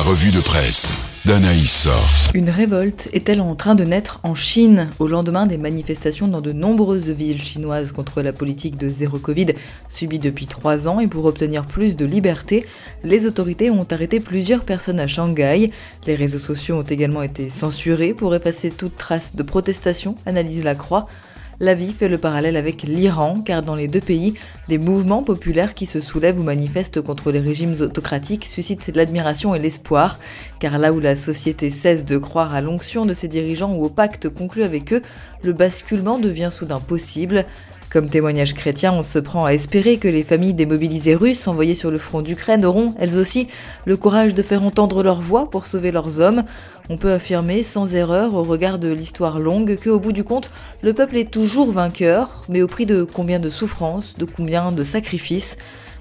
Revue de presse d'Anaïs Source. Une révolte est-elle en train de naître en Chine au lendemain des manifestations dans de nombreuses villes chinoises contre la politique de zéro Covid subie depuis trois ans et pour obtenir plus de liberté, les autorités ont arrêté plusieurs personnes à Shanghai. Les réseaux sociaux ont également été censurés pour effacer toute trace de protestation, analyse la Croix. L'avis fait le parallèle avec l'Iran, car dans les deux pays, les mouvements populaires qui se soulèvent ou manifestent contre les régimes autocratiques suscitent l'admiration et l'espoir, car là où la société cesse de croire à l'onction de ses dirigeants ou au pacte conclu avec eux, le basculement devient soudain possible. Comme témoignage chrétien, on se prend à espérer que les familles des mobilisés russes envoyés sur le front d'Ukraine auront, elles aussi, le courage de faire entendre leur voix pour sauver leurs hommes. On peut affirmer sans erreur au regard de l'histoire longue que au bout du compte, le peuple est toujours vainqueur, mais au prix de combien de souffrances, de combien de sacrifices?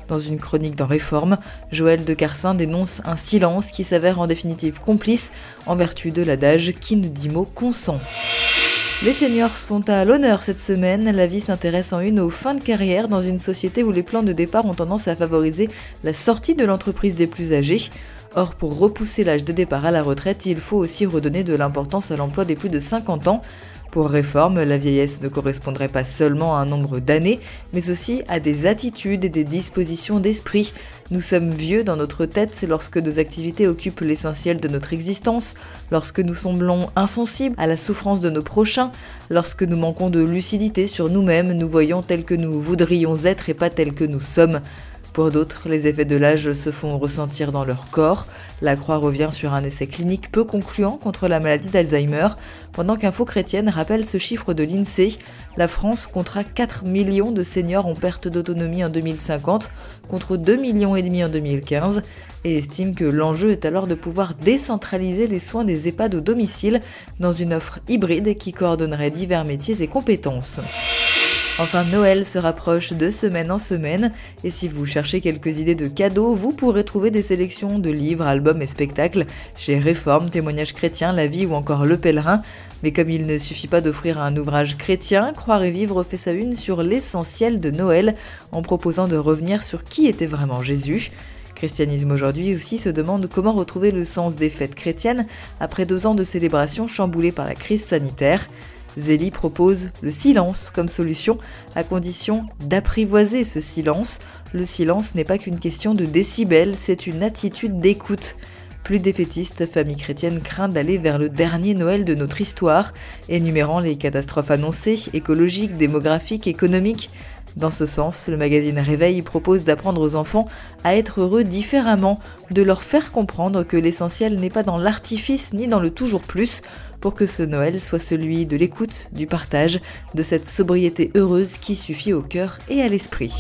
Dans une chronique dans Réforme, Joël de Carsin dénonce un silence qui s'avère en définitive complice en vertu de l'adage qui ne dit mot consent. Les seniors sont à l'honneur cette semaine. La vie s'intéresse en une aux fins de carrière dans une société où les plans de départ ont tendance à favoriser la sortie de l'entreprise des plus âgés. Or, pour repousser l'âge de départ à la retraite, il faut aussi redonner de l'importance à l'emploi des plus de 50 ans. Pour réforme, la vieillesse ne correspondrait pas seulement à un nombre d'années, mais aussi à des attitudes et des dispositions d'esprit. Nous sommes vieux dans notre tête, lorsque nos activités occupent l'essentiel de notre existence, lorsque nous semblons insensibles à la souffrance de nos prochains, lorsque nous manquons de lucidité sur nous-mêmes, nous voyons tels que nous voudrions être et pas tels que nous sommes. Pour d'autres, les effets de l'âge se font ressentir dans leur corps. La Croix revient sur un essai clinique peu concluant contre la maladie d'Alzheimer, pendant qu'Info Chrétienne rappelle ce chiffre de l'INSEE. La France comptera 4 millions de seniors en perte d'autonomie en 2050 contre 2 millions et demi en 2015 et estime que l'enjeu est alors de pouvoir décentraliser les soins des EHPAD au domicile dans une offre hybride qui coordonnerait divers métiers et compétences. Enfin, Noël se rapproche de semaine en semaine, et si vous cherchez quelques idées de cadeaux, vous pourrez trouver des sélections de livres, albums et spectacles chez Réforme, Témoignages chrétiens, La vie ou encore Le Pèlerin. Mais comme il ne suffit pas d'offrir un ouvrage chrétien, Croire et Vivre fait sa une sur l'essentiel de Noël, en proposant de revenir sur qui était vraiment Jésus. Christianisme aujourd'hui aussi se demande comment retrouver le sens des fêtes chrétiennes après deux ans de célébration chamboulées par la crise sanitaire. Zélie propose le silence comme solution, à condition d'apprivoiser ce silence. Le silence n'est pas qu'une question de décibels, c'est une attitude d'écoute. Plus défaitiste, Famille chrétienne craint d'aller vers le dernier Noël de notre histoire, énumérant les catastrophes annoncées, écologiques, démographiques, économiques. Dans ce sens, le magazine Réveil propose d'apprendre aux enfants à être heureux différemment, de leur faire comprendre que l'essentiel n'est pas dans l'artifice ni dans le toujours plus, pour que ce Noël soit celui de l'écoute, du partage, de cette sobriété heureuse qui suffit au cœur et à l'esprit.